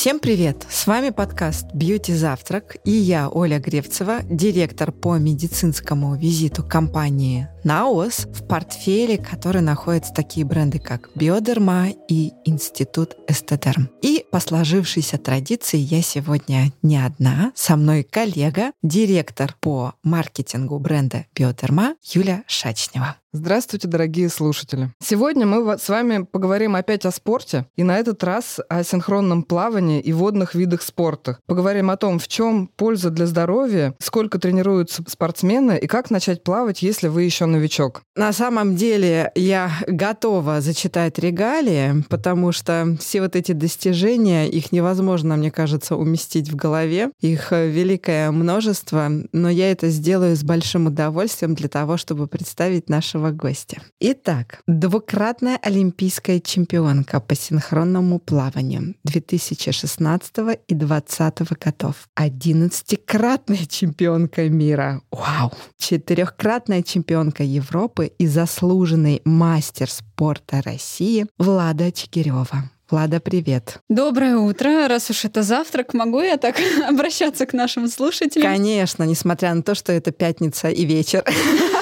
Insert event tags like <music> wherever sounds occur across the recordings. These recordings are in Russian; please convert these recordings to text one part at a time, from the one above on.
Всем привет! С вами подкаст «Бьюти Завтрак» и я, Оля Гревцева, директор по медицинскому визиту компании «Наос», в портфеле которой находятся такие бренды, как «Биодерма» и «Институт Эстедерм». И по сложившейся традиции я сегодня не одна, со мной коллега, директор по маркетингу бренда «Биодерма» Юля Шачнева. Здравствуйте, дорогие слушатели. Сегодня мы с вами поговорим опять о спорте, и на этот раз о синхронном плавании и водных видах спорта. Поговорим о том, в чем польза для здоровья, сколько тренируются спортсмены и как начать плавать, если вы еще новичок. На самом деле я готова зачитать регалии, потому что все вот эти достижения, их невозможно, мне кажется, уместить в голове. Их э, великое множество, но я это сделаю с большим удовольствием для того, чтобы представить нашего гостя. Итак, двукратная олимпийская чемпионка по синхронному плаванию 2016 и 2020 годов. Одиннадцатикратная чемпионка мира. Вау! Четырехкратная чемпионка Европы и заслуженный мастер спорта России Влада Чекирева. Влада, привет. Доброе утро. Раз уж это завтрак, могу я так <laughs> обращаться к нашим слушателям? Конечно, несмотря на то, что это пятница и вечер. <laughs>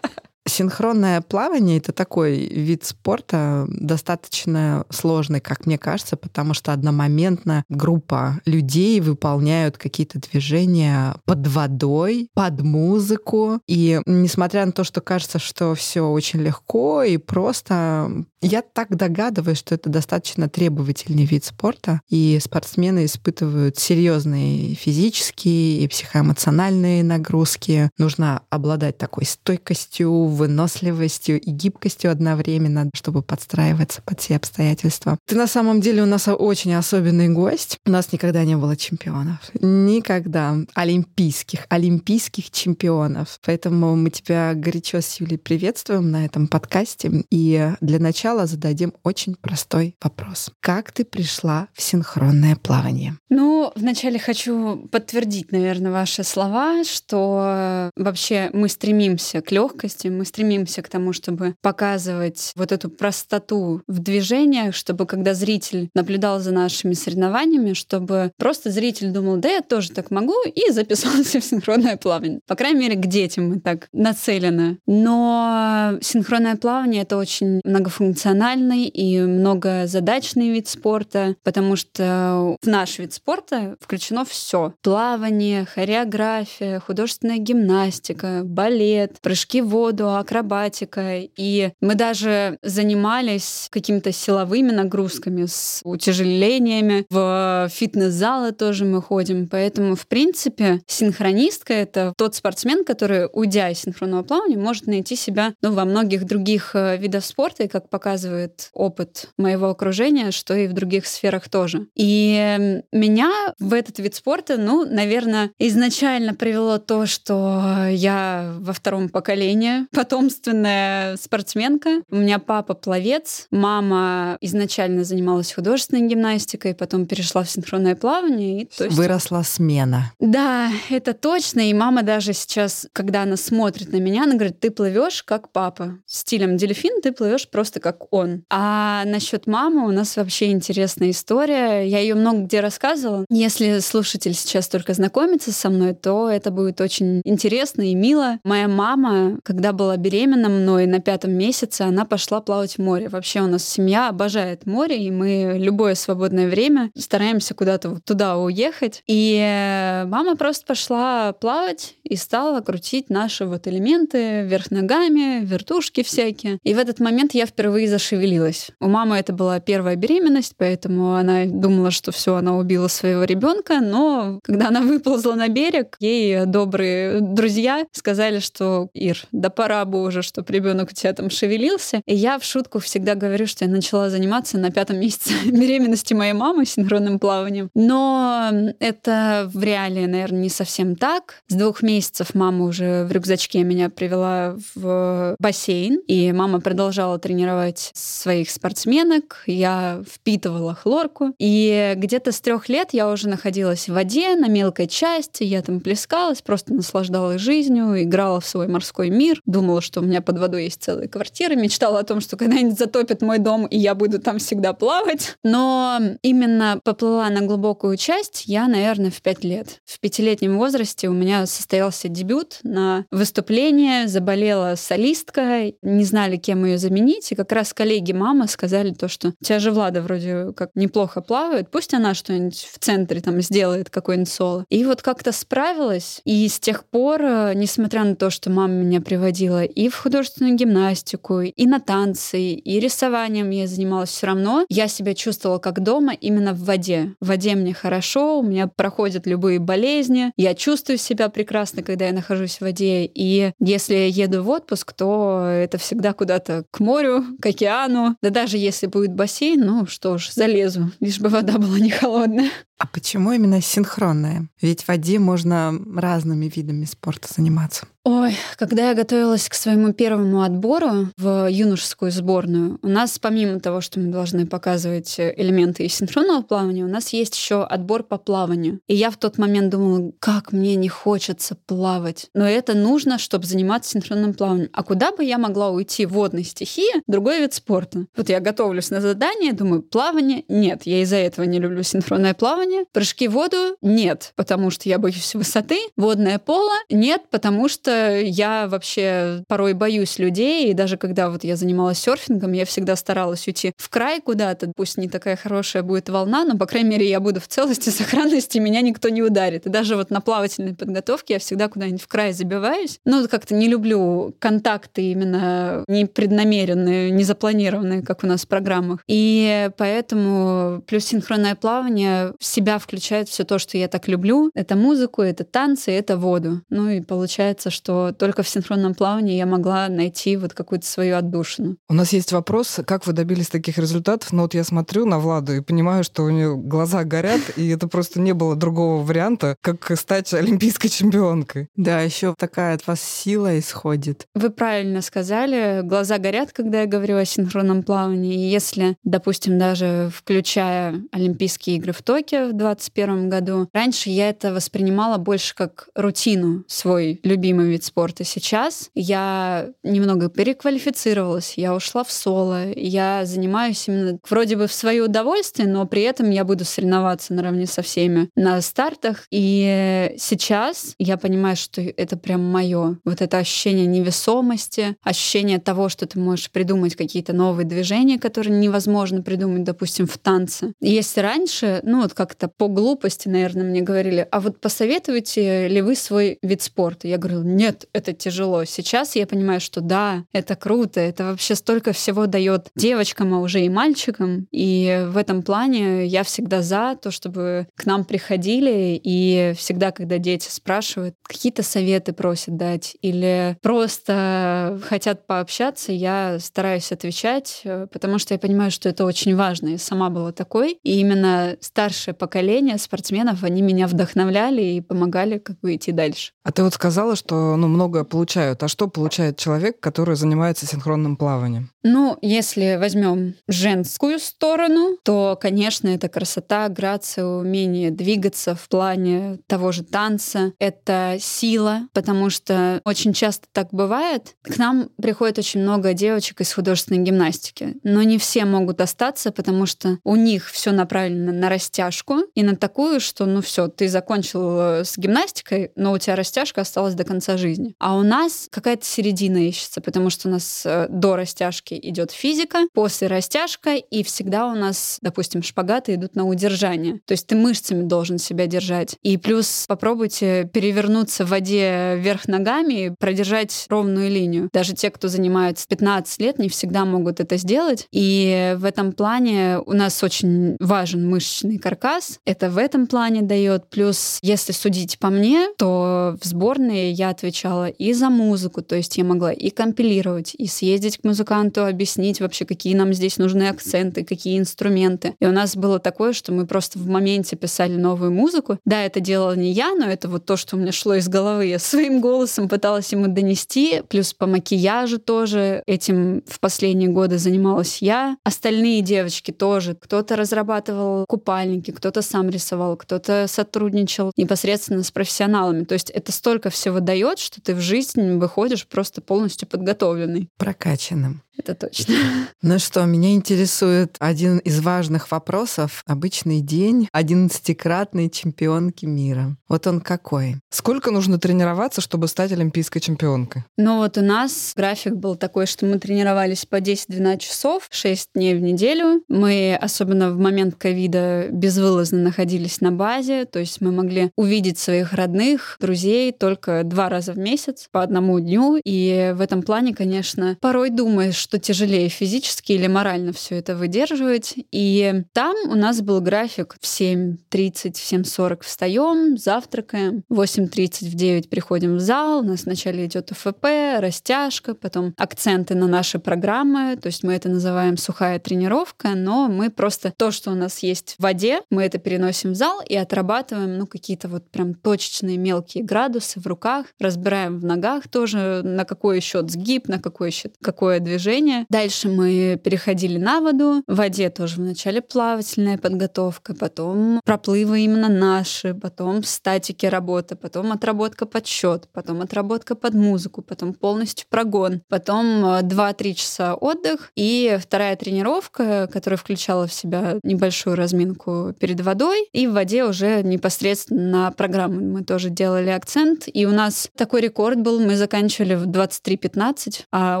Синхронное плавание — это такой вид спорта достаточно сложный, как мне кажется, потому что одномоментно группа людей выполняют какие-то движения под водой, под музыку. И несмотря на то, что кажется, что все очень легко и просто, я так догадываюсь, что это достаточно требовательный вид спорта, и спортсмены испытывают серьезные физические и психоэмоциональные нагрузки. Нужно обладать такой стойкостью, выносливостью и гибкостью одновременно, чтобы подстраиваться под все обстоятельства. Ты на самом деле у нас очень особенный гость. У нас никогда не было чемпионов. Никогда. Олимпийских, олимпийских чемпионов. Поэтому мы тебя горячо с Юлей приветствуем на этом подкасте. И для начала зададим очень простой вопрос. Как ты пришла в синхронное плавание? Ну, вначале хочу подтвердить, наверное, ваши слова, что вообще мы стремимся к легкости, мы стремимся к тому, чтобы показывать вот эту простоту в движениях, чтобы когда зритель наблюдал за нашими соревнованиями, чтобы просто зритель думал, да, я тоже так могу, и записался в синхронное плавание. По крайней мере, к детям мы так нацелены. Но синхронное плавание — это очень многофункциональный и многозадачный вид спорта, потому что в наш вид спорта включено все: плавание, хореография, художественная гимнастика, балет, прыжки в воду, акробатика. И мы даже занимались какими-то силовыми нагрузками с утяжелениями. В фитнес-залы тоже мы ходим. Поэтому, в принципе, синхронистка — это тот спортсмен, который, уйдя из синхронного плавания, может найти себя ну, во многих других э, видах спорта, и, как показывает опыт моего окружения, что и в других сферах тоже. И меня в этот вид спорта, ну, наверное, изначально привело то, что я во втором поколении <laughs> потомственная спортсменка. У меня папа пловец, мама изначально занималась художественной гимнастикой, потом перешла в синхронное плавание. И, то есть... Выросла смена. Да, это точно. И мама даже сейчас, когда она смотрит на меня, она говорит, ты плывешь как папа. Стилем дельфин ты плывешь просто как он. А насчет мамы у нас вообще интересная история. Я ее много где рассказывала. Если слушатель сейчас только знакомится со мной, то это будет очень интересно и мило. Моя мама, когда была беременна мной на пятом месяце, она пошла плавать в море. Вообще у нас семья обожает море, и мы любое свободное время стараемся куда-то вот туда уехать. И э, мама просто пошла плавать и стала крутить наши вот элементы вверх ногами, вертушки всякие. И в этот момент я впервые зашевелилась. У мамы это была первая беременность, поэтому она думала, что все, она убила своего ребенка, но когда она выползла на берег, ей добрые друзья сказали, что Ир, да пора бы уже, чтобы ребенок у тебя там шевелился. И я в шутку всегда говорю, что я начала заниматься на пятом месяце <laughs> беременности моей мамы синхронным плаванием. Но это в реалии, наверное, не совсем так. С двух месяцев мама уже в рюкзачке меня привела в бассейн, и мама продолжала тренировать своих спортсменок. Я впитывала хлорку. И где-то с трех лет я уже находилась в воде на мелкой части, я там плескалась, просто наслаждалась жизнью, играла в свой морской мир, думала, что у меня под водой есть целая квартира, мечтала о том, что когда-нибудь затопит мой дом, и я буду там всегда плавать. Но именно поплыла на глубокую часть я, наверное, в пять лет. В пятилетнем возрасте у меня состоялся дебют на выступление, заболела солистка, не знали, кем ее заменить, и как раз коллеги мамы сказали то, что у тебя же Влада вроде как неплохо плавает, пусть она что-нибудь в центре там сделает, какой-нибудь соло. И вот как-то справилась, и с тех пор, э, несмотря на то, что мама меня приводила и в художественную гимнастику, и на танцы, и рисованием я занималась, все равно я себя чувствовала как дома именно в воде. В воде мне хорошо, у меня проходят любые болезни, я чувствую себя прекрасно, когда я нахожусь в воде, и если я еду в отпуск, то это всегда куда-то к морю, к океану. Да даже если будет бассейн, ну что ж, залезу, лишь бы вода была не холодная. А почему именно синхронная? Ведь в воде можно разными видами спорта заниматься. Ой, когда я готовилась к своему первому отбору в юношескую сборную, у нас помимо того, что мы должны показывать элементы из синхронного плавания, у нас есть еще отбор по плаванию. И я в тот момент думала, как мне не хочется плавать. Но это нужно, чтобы заниматься синхронным плаванием. А куда бы я могла уйти в водной стихии, другой вид спорта? Вот я готовлюсь на задание, думаю, плавание? Нет, я из-за этого не люблю синхронное плавание. Прыжки в воду? Нет, потому что я боюсь высоты. Водное поло? Нет, потому что я вообще порой боюсь людей, и даже когда вот я занималась серфингом, я всегда старалась уйти в край куда-то, пусть не такая хорошая будет волна, но, по крайней мере, я буду в целости, <laughs> сохранности, меня никто не ударит. И даже вот на плавательной подготовке я всегда куда-нибудь в край забиваюсь. Ну, как-то не люблю контакты именно непреднамеренные, не запланированные, как у нас в программах. И поэтому плюс синхронное плавание в себя включает все то, что я так люблю. Это музыку, это танцы, это воду. Ну и получается, что только в синхронном плавании я могла найти вот какую-то свою отдушину. У нас есть вопрос, как вы добились таких результатов? Ну вот я смотрю на Владу и понимаю, что у нее глаза горят, и это просто не было другого варианта, как стать олимпийской чемпионкой. Да, еще такая от вас сила исходит. Вы правильно сказали, глаза горят, когда я говорю о синхронном плавании. И если, допустим, даже включая Олимпийские игры в Токио в 2021 году, раньше я это воспринимала больше как рутину, свой любимый вид спорта. Сейчас я немного переквалифицировалась, я ушла в соло, я занимаюсь именно вроде бы в свое удовольствие, но при этом я буду соревноваться наравне со всеми на стартах. И сейчас я понимаю, что это прям мое. Вот это ощущение невесомости, ощущение того, что ты можешь придумать какие-то новые движения, которые невозможно придумать, допустим, в танце. Если раньше, ну вот как-то по глупости, наверное, мне говорили, а вот посоветуете ли вы свой вид спорта? Я говорю, нет, это тяжело. Сейчас я понимаю, что да, это круто, это вообще столько всего дает девочкам, а уже и мальчикам. И в этом плане я всегда за то, чтобы к нам приходили, и всегда, когда дети спрашивают, какие-то советы просят дать, или просто хотят пообщаться, я стараюсь отвечать, э, потому что я понимаю, что это очень важно. Я сама была такой, и именно старшее поколение спортсменов, они меня вдохновляли и помогали как бы идти дальше. А ты вот сказала, что ну, многое получают. А что получает человек, который занимается синхронным плаванием? Ну, если возьмем женскую сторону, то, конечно, это красота, грация, умение двигаться в плане того же танца. Это сила, потому что очень часто так бывает. К нам приходит очень много девочек из художественной гимнастики, но не все могут остаться, потому что у них все направлено на растяжку и на такую, что ну все, ты закончил э, с гимнастикой, но у тебя растяжка осталась до конца жизни. А у нас какая-то середина ищется, потому что у нас э, до растяжки идет физика, после растяжка, и всегда у нас, допустим, шпагаты идут на удержание. То есть ты мышцами должен себя держать. И плюс попробуйте перевернуться в воде вверх ногами и продержать ровную линию. Даже те, кто занимается 15 лет, не всегда могут это сделать. И в этом плане у нас очень важен мышечный каркас, сейчас. Это в этом плане дает. Плюс, если судить по мне, то в сборной я отвечала и за музыку, то есть я могла и компилировать, и съездить к музыканту, объяснить вообще, какие нам здесь нужны акценты, какие инструменты. И у нас было такое, что мы просто в моменте писали новую музыку. Да, это делала не я, но это вот то, что у меня шло из головы. Я своим голосом пыталась ему донести. Плюс по макияжу тоже этим в последние годы занималась я. Остальные девочки тоже. Кто-то разрабатывал купальники, кто-то сам рисовал, кто-то сотрудничал непосредственно с профессионалами. То есть это столько всего дает, что ты в жизнь выходишь просто полностью подготовленный. Прокачанным. Это точно. <laughs> Ну что, меня интересует один из важных вопросов. Обычный день одиннадцатикратной чемпионки мира. Вот он какой? Сколько нужно тренироваться, чтобы стать олимпийской чемпионкой? Ну вот у нас график был такой, что мы тренировались по 10-12 часов, 6 дней в неделю. Мы, особенно в момент ковида, безвылазно находились на базе, то есть мы могли увидеть своих родных, друзей только два раза в месяц, по одному дню. И в этом плане, конечно, порой думаешь, что тяжелее физически или морально все это выдерживать. И там у нас был график в 7.30, в 7.40 встаем, завтракаем, в 8.30 в 9 приходим в зал, у нас вначале идет УФП, растяжка, потом акценты на наши программы, то есть мы это называем сухая тренировка, но мы просто то, что у нас есть в воде, мы это переносим в зал и отрабатываем, ну, какие-то вот прям точечные мелкие градусы в руках, разбираем в ногах тоже, на какой счет сгиб, на какой счет какое движение, движения. Дальше мы переходили на воду. В воде тоже вначале плавательная подготовка, потом проплывы именно наши, потом статики работа, потом отработка под счет, потом отработка под музыку, потом полностью прогон, потом 2-3 э, часа отдых и вторая тренировка, которая включала в себя небольшую разминку перед водой, и в воде уже непосредственно на программу мы тоже делали акцент. И у нас такой рекорд был, мы заканчивали в 23.15, а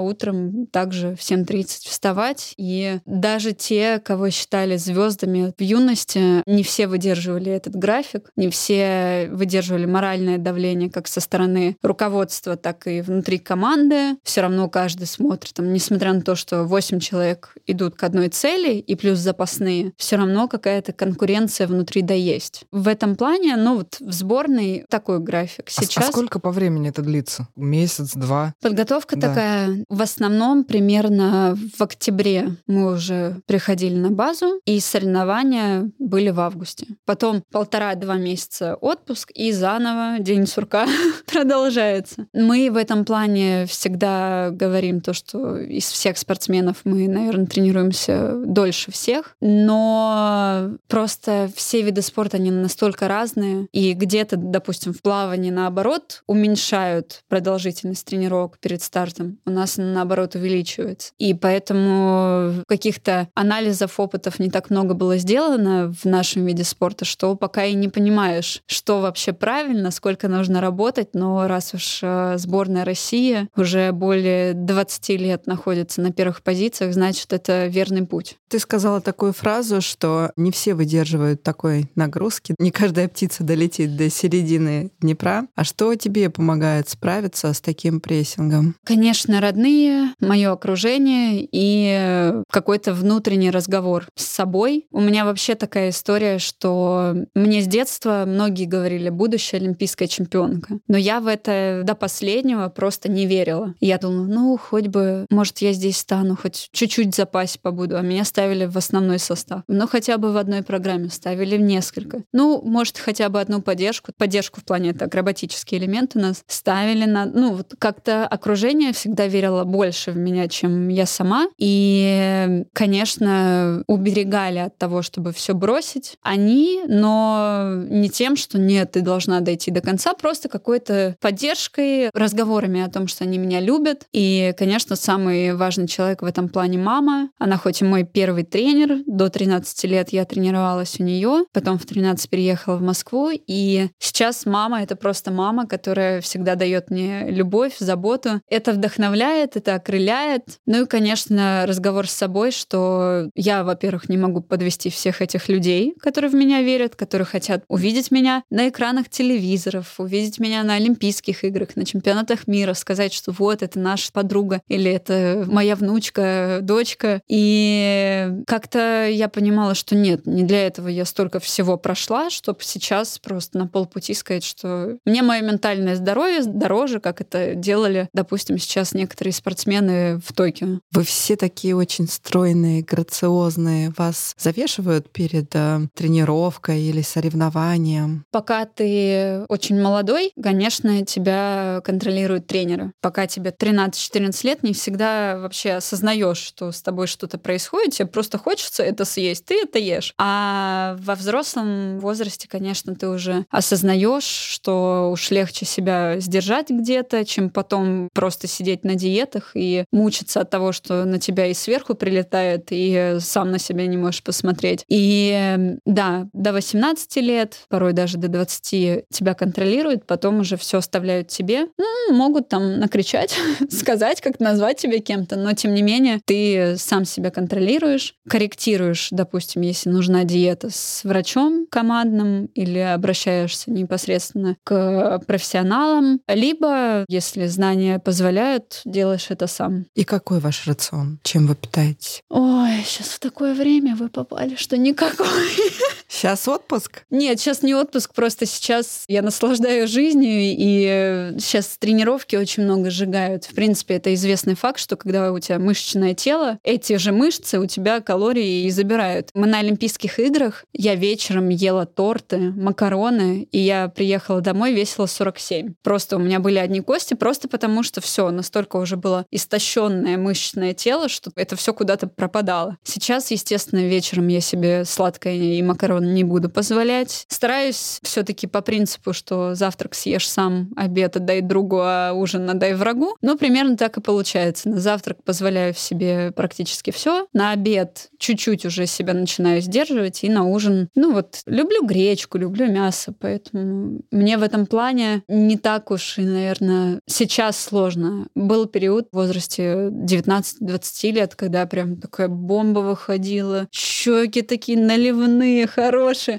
утром также в 7.30 вставать. И даже те, кого считали звездами в юности, не все выдерживали этот график, не все выдерживали моральное давление как со стороны руководства, так и внутри команды. Все равно каждый смотрит, там, несмотря на то, что 8 человек идут к одной цели и плюс запасные, все равно какая-то конкуренция внутри да есть. В этом плане, ну вот в сборной такой график. А Сейчас... А, а сколько по времени это длится? Месяц, два? Подготовка да. такая в основном примерно примерно в октябре мы уже приходили на базу, и соревнования были в августе. Потом полтора-два месяца отпуск, и заново день сурка <laughs> продолжается. Мы в этом плане всегда говорим то, что из всех спортсменов мы, наверное, тренируемся дольше всех, но просто все виды спорта, они настолько разные, и где-то, допустим, в плавании, наоборот, уменьшают продолжительность тренировок перед стартом. У нас, наоборот, увеличивают оценивается. И поэтому каких-то анализов, опытов не так много было сделано в нашем виде спорта, что пока и не понимаешь, что вообще правильно, сколько нужно работать. Но раз уж э, сборная России уже более 20 лет находится на первых позициях, значит, это верный путь. Ты сказала такую фразу, что не все выдерживают такой нагрузки, не каждая птица долетит до середины Днепра. А что тебе помогает справиться с таким прессингом? Конечно, родные, мое окружение окружение и какой-то внутренний разговор с собой. У меня вообще такая история, что мне с детства многие говорили, будущая олимпийская чемпионка. Но я в это до последнего просто не верила. Я думала, ну, хоть бы, может, я здесь стану, хоть чуть-чуть в запасе побуду. А меня ставили в основной состав. Ну, хотя бы в одной программе ставили в несколько. Ну, может, хотя бы одну поддержку. Поддержку в плане это акробатический элемент у нас ставили на... Ну, вот как-то окружение всегда верило больше в меня, чем я сама. И, конечно, уберегали от того, чтобы все бросить. Они, но не тем, что нет, ты должна дойти до конца, просто какой-то поддержкой, разговорами о том, что они меня любят. И, конечно, самый важный человек в этом плане мама. Она хоть и мой первый тренер, до 13 лет я тренировалась у нее, потом в 13 переехала в Москву, и сейчас мама — это просто мама, которая всегда дает мне любовь, заботу. Это вдохновляет, это окрыляет, Ну и, конечно, разговор с собой, что я, во-первых, не могу подвести всех этих людей, которые в меня верят, которые хотят увидеть меня на экранах телевизоров, увидеть меня на Олимпийских играх, на чемпионатах мира, сказать, что вот это наша подруга или это моя внучка, дочка. И как-то я понимала, что нет, не для этого я столько всего прошла, чтобы сейчас просто на полпути сказать, что мне мое ментальное здоровье дороже, как это делали, допустим, сейчас некоторые спортсмены в Токио. Вы все такие очень стройные, грациозные. Вас завешивают перед э, тренировкой или соревнованием? Пока ты очень молодой, конечно, тебя контролируют тренеры. Пока тебе 13-14 лет, не всегда вообще осознаешь, что с тобой что-то происходит, тебе просто хочется это съесть, ты это ешь. А во взрослом возрасте, конечно, ты уже осознаешь, что уж легче себя сдержать где-то, чем потом просто сидеть на диетах и мучиться от того, что на тебя и сверху прилетает, и сам на себя не можешь посмотреть. И да, до 18 лет, порой даже до 20 тебя контролируют, потом уже все оставляют тебе. Ну, могут там накричать, <laughs> сказать, как назвать тебя кем-то, но тем не менее ты сам себя контролируешь, корректируешь, допустим, если нужна диета с врачом командным или обращаешься непосредственно к профессионалам, либо, если знания позволяют, делаешь это сам. И какой ваш рацион? Чем вы питаетесь? Ой, сейчас в такое время вы попали, что никакой. <laughs> Сейчас отпуск? Нет, сейчас не отпуск, просто сейчас я наслаждаюсь жизнью, и сейчас тренировки очень много сжигают. В принципе, это известный факт, что когда у тебя мышечное тело, эти же мышцы у тебя калории и забирают. Мы на Олимпийских играх, я вечером ела торты, макароны, и я приехала домой, весила 47. Просто у меня были одни кости, просто потому что все настолько уже было истощенное мышечное тело, что это все куда-то пропадало. Сейчас, естественно, вечером я себе сладкое и не буду позволять. Стараюсь все-таки по принципу, что завтрак съешь сам, обед отдай другу, а ужин отдай врагу. Но примерно так и получается. На завтрак позволяю себе практически все. На обед чуть-чуть уже себя начинаю сдерживать. И на ужин, ну вот, люблю гречку, люблю мясо. Поэтому мне в этом плане не так уж и, наверное, сейчас сложно. Был период в возрасте 19-20 лет, когда прям такая бомба выходила. Щеки такие наливные, хорошие.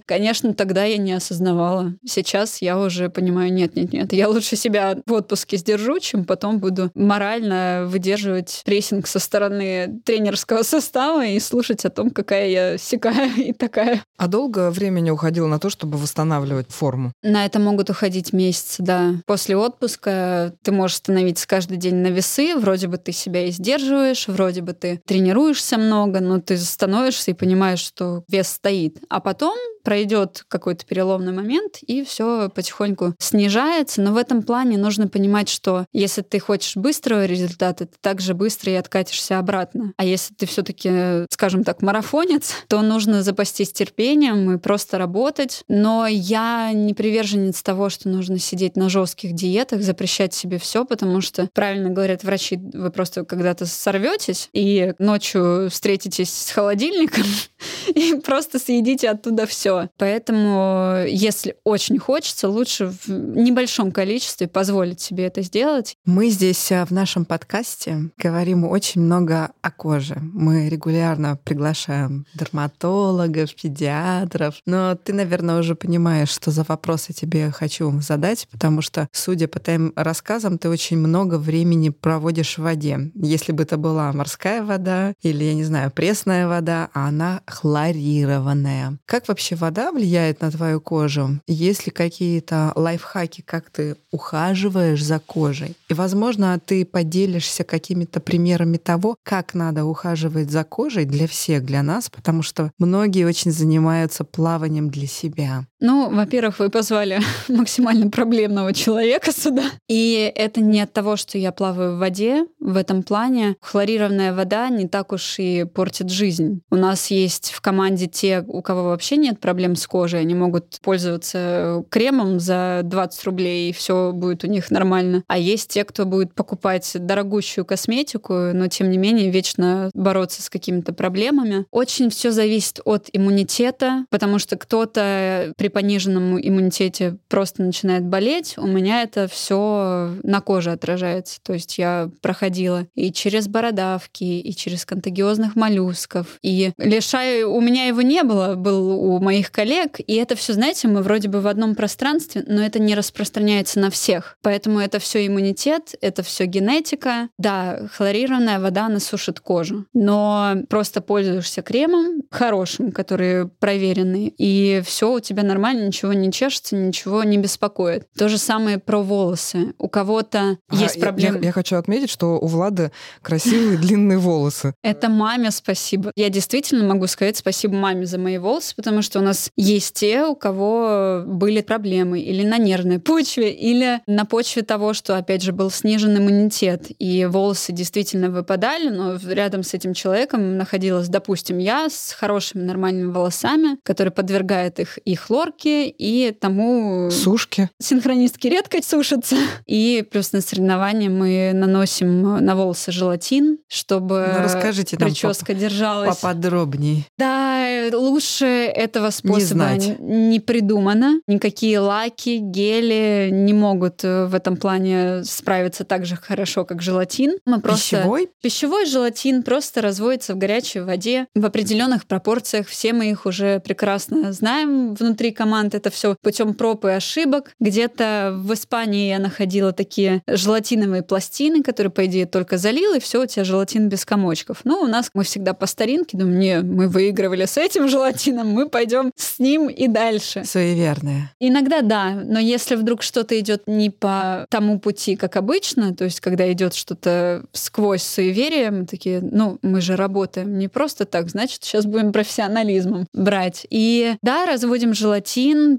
Конечно, тогда я не осознавала. Сейчас я уже понимаю, нет-нет-нет, я лучше себя в отпуске сдержу, чем потом буду морально выдерживать прессинг со стороны тренерского состава и слушать о том, какая я сякая <laughs> и такая. А долго времени уходило на то, чтобы восстанавливать форму? На это могут уходить месяцы, да. После отпуска ты можешь становиться каждый день на весы, вроде бы ты себя и сдерживаешь, вроде бы ты тренируешься много, но ты становишься и понимаешь, что вес стоит. А потом пройдет какой-то переломный момент, и все потихоньку снижается. Но в этом плане нужно понимать, что если ты хочешь быстрого результата, ты также быстро и откатишься обратно. А если ты все-таки, скажем так, марафонец, то нужно запастись терпением и просто работать. Но я не приверженец того, что нужно сидеть на жестких диетах, запрещать себе все, потому что, правильно говорят врачи, вы просто когда-то сорветесь и ночью встретитесь с холодильником <laughs> <laughs> и просто съедите оттуда все. Поэтому, если очень хочется, лучше в небольшом количестве позволить себе это сделать. Мы здесь э, в нашем подкасте говорим очень много о коже. Мы регулярно приглашаем дерматологов, педиатров. Но ты, наверное, уже понимаешь, что за вопросы тебе хочу задать, потому что, судя по твоим рассказам, ты очень много времени проводишь в воде. Если бы это была морская вода или, я не знаю, пресная вода, а она хлорированная. Как вообще вода влияет на твою кожу? Есть ли какие-то лайфхаки, как ты ухаживаешь за кожей? И, возможно, ты поделишься какими-то примерами того, как надо ухаживать за кожей для всех, для нас, потому что многие очень занимаются плаванием для себя. Ну, во-первых, вы позвали <laughs> максимально проблемного человека сюда. И это не от того, что я плаваю в воде. В этом плане хлорированная вода не так уж и портит жизнь. У нас есть в команде те, у кого вообще нет проблем с кожей, они могут пользоваться кремом за 20 рублей, и все будет у них нормально. А есть те, кто будет покупать дорогущую косметику, но тем не менее вечно бороться с какими-то проблемами. Очень все зависит от иммунитета, потому что кто-то при пониженном иммунитете просто начинает болеть, у меня это все на коже отражается. То есть я проходила и через бородавки, и через контагиозных моллюсков, и лишай у меня его не было, был у моих коллег, и это все, знаете, мы вроде бы в одном пространстве, но это не распространяется на всех. Поэтому это все иммунитет, это все генетика. Да, хлорированная вода, она сушит кожу, но просто пользуешься кремом хорошим, который проверенный, и все у тебя нормально, ничего не чешется, ничего не беспокоит. То же самое про волосы. У кого-то а, есть проблемы. Я, я хочу отметить, что у Влады красивые <laughs> длинные волосы. Это маме спасибо. Я действительно могу сказать спасибо маме за мои волосы, потому что у нас есть те, у кого были проблемы или на нервной почве, или на почве того, что, опять же, был снижен иммунитет, и волосы действительно выпадали, но рядом с этим человеком находилась, допустим, я с хорошими нормальными волосами, который подвергает их и хлорке, и тому... Сушки. Синхронистки редко сушатся. И плюс на соревнования мы наносим на волосы желатин, чтобы ну, расскажите прическа нам держалась. Поподробнее. Да, лучше этого способа не, не придумано. Никакие лаки, гели не могут э, в этом плане справиться так же хорошо, как желатин. Мы просто... Пищевой? Пищевой желатин просто разводится в горячей воде в определенных пропорциях. Все мы их уже прекрасно знаем внутри команд. Это все путем проб и ошибок. Где-то в Испании я находила такие желатиновые пластины, которые, по идее, только залил, и все, у тебя желатин без комочков. Ну, у нас мы всегда по старинке думаем, не, мы выигрывали с этим желатином, мы пойдем с ним и дальше. Суеверные. Иногда да, но если вдруг что-то идет не по тому пути, как обычно, то есть когда идет что-то сквозь суеверие, мы такие, ну, мы же работаем не просто так, значит, сейчас будем профессионализмом брать. И да, разводим желатин,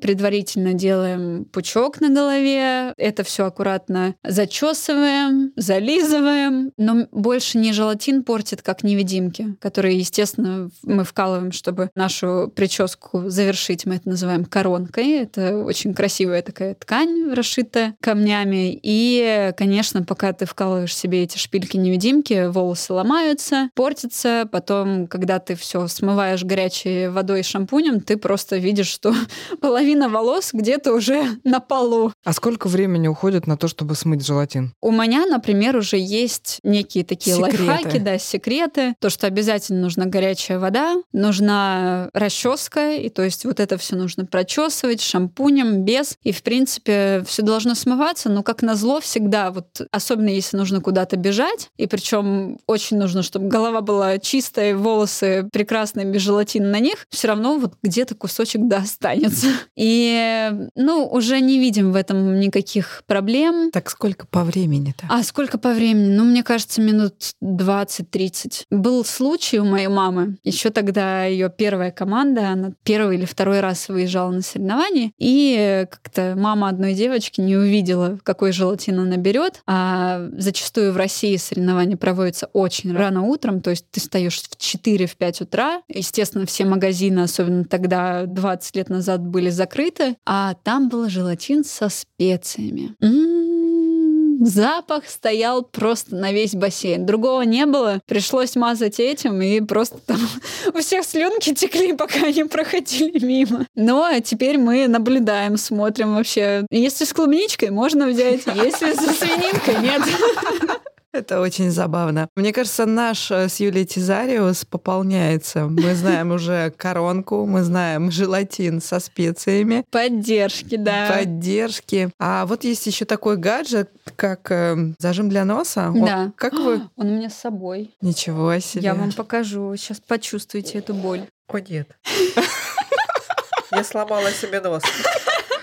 предварительно делаем пучок на голове, это все аккуратно зачесываем, зализываем, но больше не желатин портит, как невидимки, которые, естественно, мы вкалываем, чтобы нашу прическу завершить. Мы это называем коронкой. Это очень красивая такая ткань, расшитая камнями. И, конечно, пока ты вкалываешь себе эти шпильки-невидимки, волосы ломаются, портятся. Потом, когда ты все смываешь горячей водой и шампунем, ты просто видишь, что половина волос где-то уже на полу. А сколько времени уходит на то, чтобы смыть желатин? У меня, например, уже есть некие такие секреты. лайфхаки, да, секреты. То, что обязательно нужна горячая вода, нужна расческа, и то есть вот это все нужно прочесывать шампунем, без. И, в принципе, все должно смываться, но как назло всегда, вот особенно если нужно куда-то бежать, и причем очень нужно, чтобы голова была чистая, волосы прекрасные, без желатина на них, все равно вот где-то кусочек да останется. <laughs> И, ну, уже не видим в этом никаких проблем. Так сколько по времени-то? А сколько по времени? Ну, мне кажется, минут 20-30. Был случай у моей мамы. Еще тогда ее первая команда, она первый или второй раз выезжала на соревнования, и как-то мама одной девочки не увидела, какой желатин она берет. А зачастую в России соревнования проводятся очень рано утром, то есть ты встаешь в 4-5 утра. Естественно, все магазины, особенно тогда 20 лет назад, были закрыты, а там был желатин со специями. М-м-м, запах стоял просто на весь бассейн. Другого не было. Пришлось мазать этим, и просто там <laughs> у всех слюнки текли, пока они проходили мимо. Но теперь мы наблюдаем, смотрим вообще. Если с клубничкой, можно взять. Если со свининкой, нет. <laughs> Это очень забавно. Мне кажется, наш э, с Юлией Тизариус пополняется. Мы <laughs> знаем уже коронку, мы знаем желатин со специями. Поддержки, да. Поддержки. А вот есть еще такой гаджет, как э, зажим для носа. Да. О, как вы? <gasps> Он у меня с собой. Ничего себе. Я вам покажу. Сейчас почувствуйте эту боль. О, нет. <laughs> Я сломала себе нос.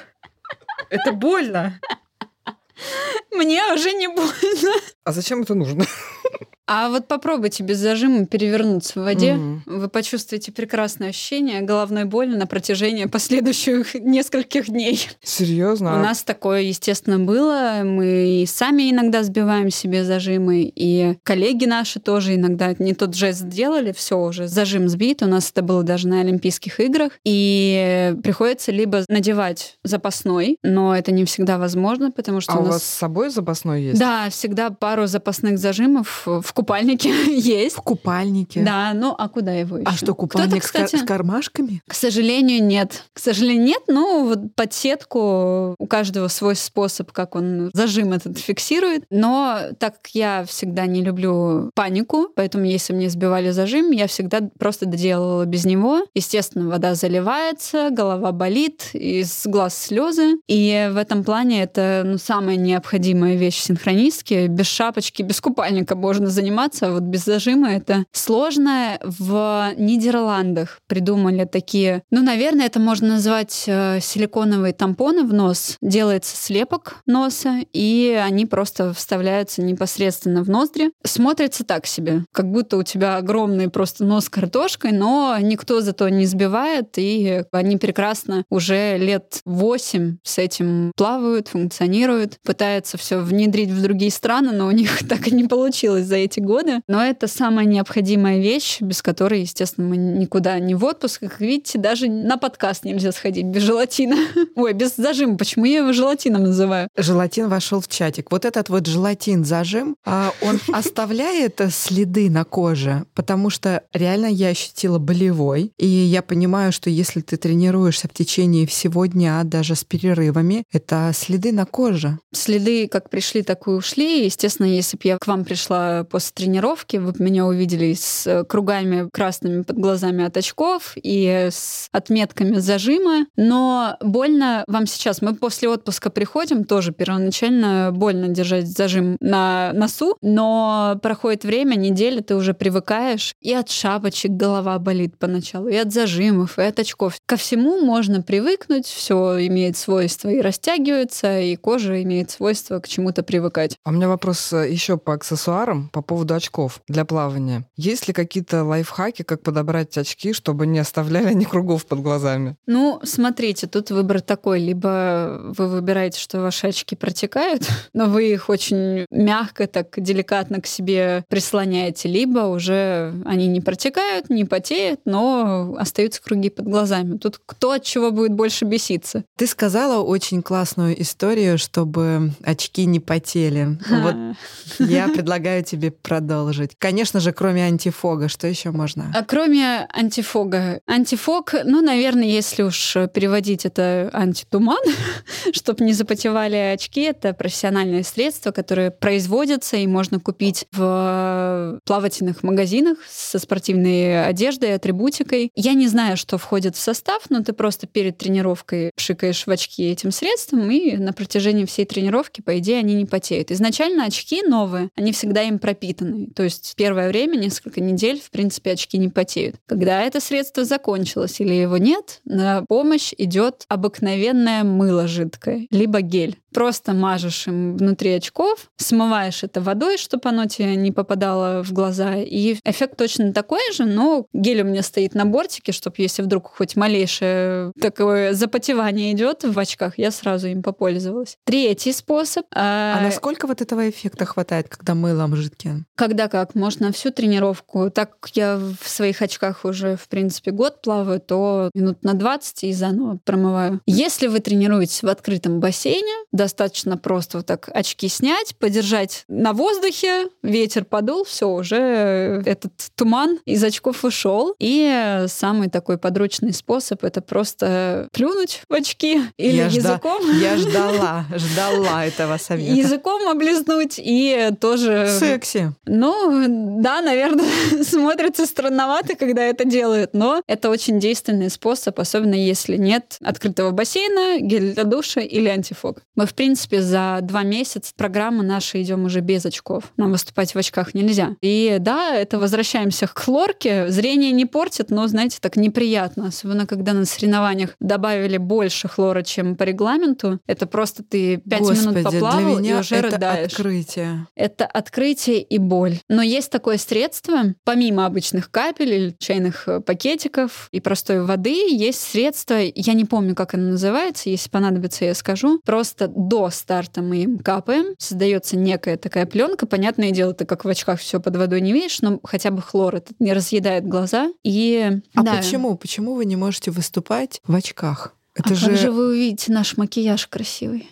<laughs> Это больно. Мне уже не больно. А зачем это нужно? А вот попробуйте без зажима перевернуться в воде. Угу. Вы почувствуете прекрасное ощущение головной боли на протяжении <laughs> последующих нескольких дней. Серьезно? У нас такое, естественно, было. Мы и сами иногда сбиваем себе зажимы, и коллеги наши тоже иногда не тот жест сделали, все уже зажим сбит. У нас это было даже на Олимпийских играх. И приходится либо надевать запасной, но это не всегда возможно, потому что а у, нас... у вас с собой запасной есть? Да, всегда пару запасных зажимов в купальнике <laughs> есть. В купальнике? Да, ну а куда его еще? А что, купальник кстати, с, кармашками? К сожалению, нет. К сожалению, нет. Ну, вот под сетку у каждого свой способ, как он зажим этот фиксирует. Но так как я всегда не люблю панику, поэтому если мне сбивали зажим, я всегда просто доделала без него. Естественно, вода заливается, голова болит, из глаз слезы. И в этом плане это ну, самая необходимая вещь синхронистки. Без шапочки, без купальника можно заниматься, а вот без зажима это сложно. В Нидерландах придумали такие, ну, наверное, это можно назвать э, силиконовые тампоны в нос. Делается слепок носа, и они просто вставляются непосредственно в ноздри. Смотрится так себе, как будто у тебя огромный просто нос картошкой, но никто зато не сбивает, и они прекрасно уже лет восемь с этим плавают, функционируют, пытаются все внедрить в другие страны, но у них <laughs> так и не получилось за эти годы. Но это самая необходимая вещь, без которой, естественно, мы никуда не в отпуск. Как видите, даже на подкаст нельзя сходить без желатина. <laughs> Ой, без зажима. Почему я его желатином называю? Желатин вошел в чатик. Вот этот вот желатин зажим, а он <laughs> оставляет следы на коже, потому что реально я ощутила болевой, и я понимаю, что если ты тренируешься в течение всего дня, даже с перерывами, это следы на коже. Следы как пришли, так и ушли. Естественно, если бы я к вам пришла после тренировки, вы меня увидели с кругами красными под глазами от очков и с отметками зажима. Но больно вам сейчас. Мы после отпуска приходим, тоже первоначально больно держать зажим на носу, но проходит время, неделя, ты уже привыкаешь, и от шапочек голова болит поначалу, и от зажимов, и от очков. Ко всему можно привыкнуть, все имеет свойство и растягивается, и кожа имеет свойство к чему-то привыкать. А у меня вопрос э, еще по аксессуарам по поводу очков для плавания. Есть ли какие-то лайфхаки, как подобрать очки, чтобы не оставляли они кругов под глазами? Ну, смотрите, тут выбор такой. Либо вы выбираете, что ваши очки протекают, <laughs> но вы их очень мягко, так деликатно к себе прислоняете, либо уже они не протекают, не потеют, но остаются круги под глазами. Тут кто от чего будет больше беситься? Ты сказала очень классную историю, чтобы очки не потели. Вот я предлагаю тебе продолжить. Конечно же, кроме антифога, что еще можно? А кроме антифога. Антифог, ну, наверное, если уж переводить это антитуман, <laughs> чтобы не запотевали очки, это профессиональное средство, которое производится и можно купить в плавательных магазинах со спортивной одеждой, атрибутикой. Я не знаю, что входит в состав, но ты просто перед тренировкой пшикаешь в очки этим средством, и на протяжении всей тренировки, по идее, они не потеют. Изначально очки новые, они всегда им пропитаны. То есть первое время, несколько недель, в принципе, очки не потеют. Когда это средство закончилось или его нет, на помощь идет обыкновенное мыло жидкое, либо гель просто мажешь им внутри очков, смываешь это водой, чтобы оно тебе не попадало в глаза. И эффект точно такой же, но гель у меня стоит на бортике, чтобы если вдруг хоть малейшее такое запотевание идет в очках, я сразу им попользовалась. Третий способ. А, а насколько вот этого эффекта хватает, когда мылом Когда как? Может, на всю тренировку. Так как я в своих очках уже, в принципе, год плаваю, то минут на 20 и заново промываю. Если вы тренируетесь в открытом бассейне, достаточно просто вот так очки снять, подержать на воздухе, ветер подул, все, уже этот туман из очков ушел. И самый такой подручный способ это просто плюнуть в очки <laughs> или я языком. Жда... Я <laughs> ждала, ждала этого совета. Языком облизнуть и тоже... Секси. Ну, да, наверное, <laughs> смотрится странновато, когда это делают, но это очень действенный способ, особенно если нет открытого бассейна, гель для душа или антифог. Мы в принципе, за два месяца программы наши идем уже без очков. Нам выступать в очках нельзя. И да, это возвращаемся к хлорке. Зрение не портит, но, знаете, так неприятно. Особенно, когда на соревнованиях добавили больше хлора, чем по регламенту. Это просто ты пять минут поплавал для меня и уже это рыдаешь. открытие. Это открытие и боль. Но есть такое средство, помимо обычных капель или чайных э, пакетиков и простой воды, есть средство, я не помню, как оно называется, если понадобится, я скажу. Просто до старта мы им капаем, создается некая такая пленка. Понятное дело, ты как в очках все под водой не видишь, но хотя бы хлор этот не разъедает глаза. И а да. почему? Почему вы не можете выступать в очках? Это а же... как же вы увидите наш макияж красивый?